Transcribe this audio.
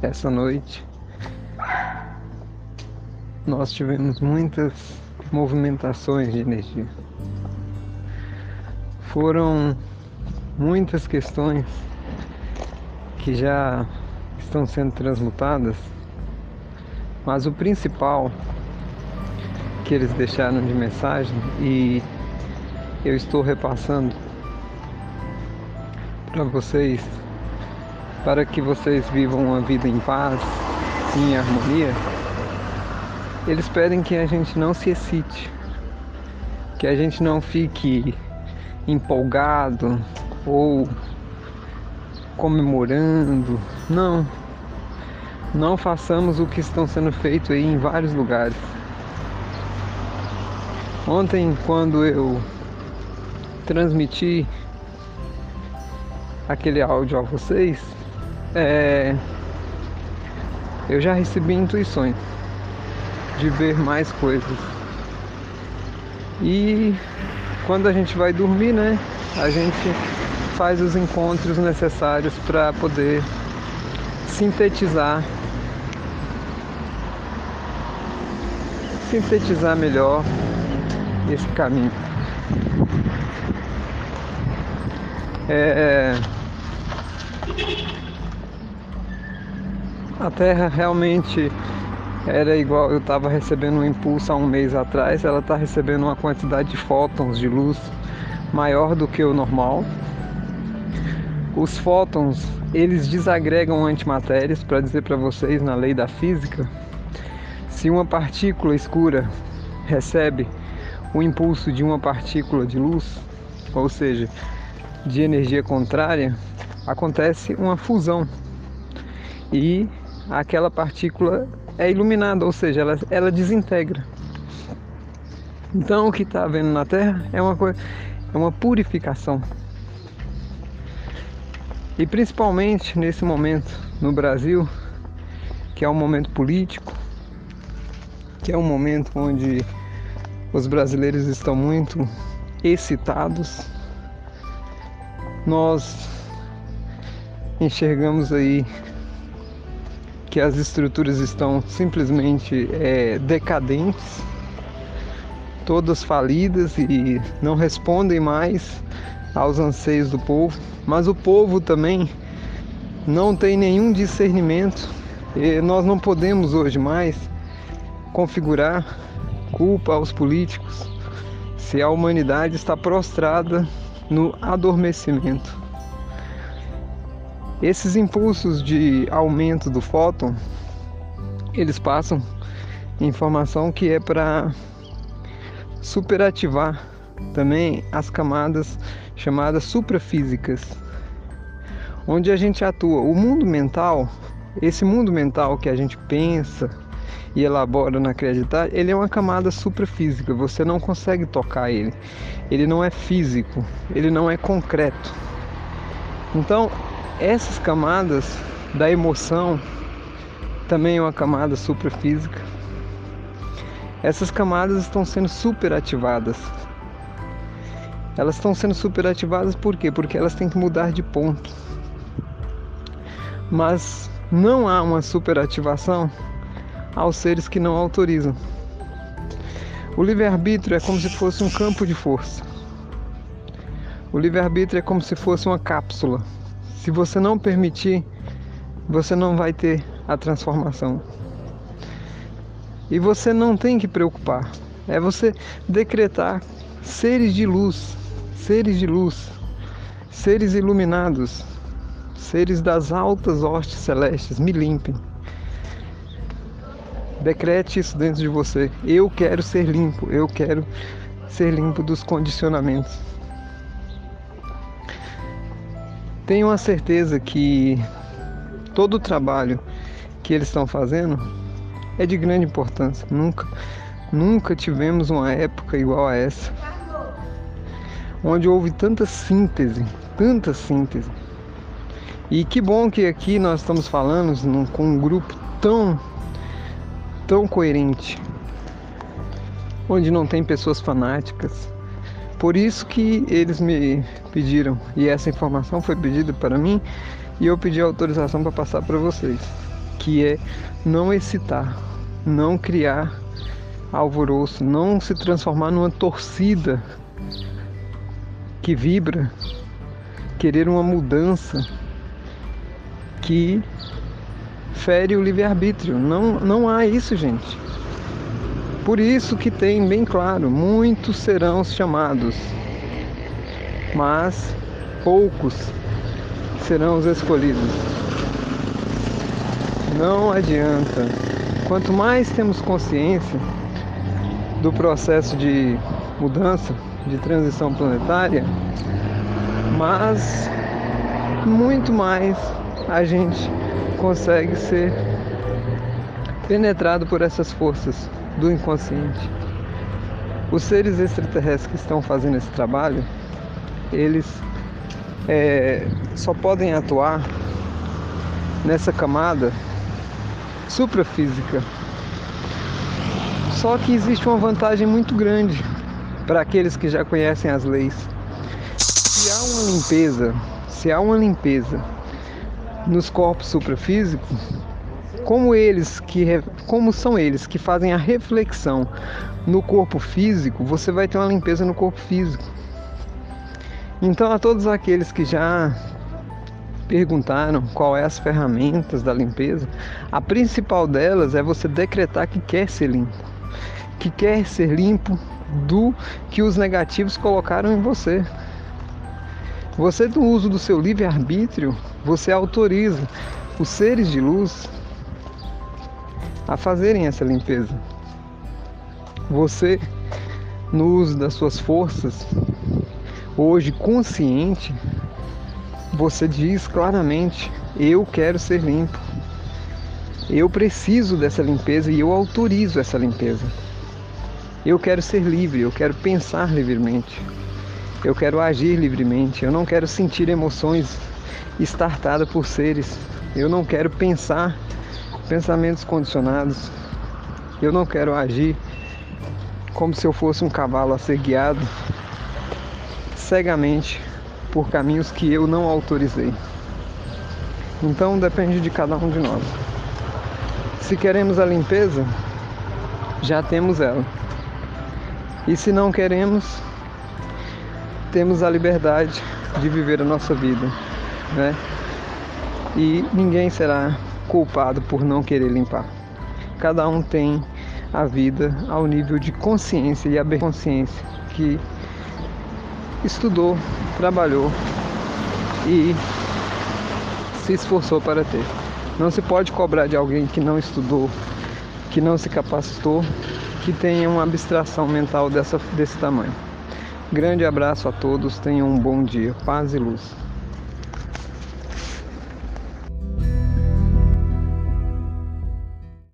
Essa noite nós tivemos muitas movimentações de energia. Foram muitas questões que já estão sendo transmutadas, mas o principal que eles deixaram de mensagem e eu estou repassando para vocês, para que vocês vivam uma vida em paz, em harmonia. Eles pedem que a gente não se excite, que a gente não fique empolgado ou comemorando. Não. Não façamos o que estão sendo feito aí em vários lugares. Ontem, quando eu transmiti aquele áudio a vocês, é, eu já recebi intuições de ver mais coisas. E quando a gente vai dormir, né, a gente faz os encontros necessários para poder sintetizar sintetizar melhor esse caminho. É, a Terra realmente era igual eu estava recebendo um impulso há um mês atrás, ela está recebendo uma quantidade de fótons de luz maior do que o normal. Os fótons, eles desagregam antimatérias, para dizer para vocês na lei da física, se uma partícula escura recebe o impulso de uma partícula de luz, ou seja, de energia contrária, acontece uma fusão e aquela partícula é iluminada, ou seja, ela, ela desintegra. Então o que está havendo na Terra é uma coisa, é uma purificação. E principalmente nesse momento no Brasil, que é um momento político, que é um momento onde os brasileiros estão muito excitados. Nós enxergamos aí que as estruturas estão simplesmente é, decadentes, todas falidas e não respondem mais aos anseios do povo, mas o povo também não tem nenhum discernimento e nós não podemos hoje mais configurar culpa aos políticos se a humanidade está prostrada no adormecimento. Esses impulsos de aumento do fóton, eles passam informação que é para superativar também as camadas chamadas suprafísicas, onde a gente atua. O mundo mental, esse mundo mental que a gente pensa e elabora na criatividade, ele é uma camada suprafísica, você não consegue tocar ele. Ele não é físico, ele não é concreto. Então, essas camadas da emoção também é uma camada suprafísica. Essas camadas estão sendo superativadas. Elas estão sendo superativadas por quê? Porque elas têm que mudar de ponto. Mas não há uma superativação aos seres que não autorizam. O livre-arbítrio é como se fosse um campo de força. O livre-arbítrio é como se fosse uma cápsula se você não permitir, você não vai ter a transformação. E você não tem que preocupar. É você decretar seres de luz, seres de luz, seres iluminados, seres das altas hostes celestes, me limpem. Decrete isso dentro de você. Eu quero ser limpo, eu quero ser limpo dos condicionamentos. Tenho a certeza que todo o trabalho que eles estão fazendo é de grande importância. Nunca, nunca tivemos uma época igual a essa, onde houve tanta síntese, tanta síntese. E que bom que aqui nós estamos falando com um grupo tão, tão coerente, onde não tem pessoas fanáticas, Por isso que eles me pediram, e essa informação foi pedida para mim, e eu pedi autorização para passar para vocês, que é não excitar, não criar alvoroço, não se transformar numa torcida que vibra, querer uma mudança que fere o livre-arbítrio. Não, não há isso, gente. Por isso que tem bem claro, muitos serão chamados, mas poucos serão os escolhidos. Não adianta. Quanto mais temos consciência do processo de mudança, de transição planetária, mas muito mais a gente consegue ser penetrado por essas forças do inconsciente. Os seres extraterrestres que estão fazendo esse trabalho, eles é, só podem atuar nessa camada suprafísica. Só que existe uma vantagem muito grande para aqueles que já conhecem as leis. Se há uma limpeza, se há uma limpeza nos corpos suprafísicos, como eles que como são eles que fazem a reflexão no corpo físico, você vai ter uma limpeza no corpo físico. Então a todos aqueles que já perguntaram qual é as ferramentas da limpeza, a principal delas é você decretar que quer ser limpo, que quer ser limpo do que os negativos colocaram em você. Você do uso do seu livre arbítrio, você autoriza os seres de luz a fazerem essa limpeza. Você, no uso das suas forças, hoje consciente, você diz claramente: Eu quero ser limpo. Eu preciso dessa limpeza e eu autorizo essa limpeza. Eu quero ser livre, eu quero pensar livremente. Eu quero agir livremente. Eu não quero sentir emoções estartadas por seres. Eu não quero pensar pensamentos condicionados. Eu não quero agir como se eu fosse um cavalo a ser guiado cegamente por caminhos que eu não autorizei. Então depende de cada um de nós. Se queremos a limpeza, já temos ela. E se não queremos, temos a liberdade de viver a nossa vida, né? E ninguém será culpado por não querer limpar. Cada um tem a vida ao nível de consciência e a consciência que estudou, trabalhou e se esforçou para ter. Não se pode cobrar de alguém que não estudou, que não se capacitou, que tenha uma abstração mental dessa, desse tamanho. Grande abraço a todos, tenham um bom dia, paz e luz.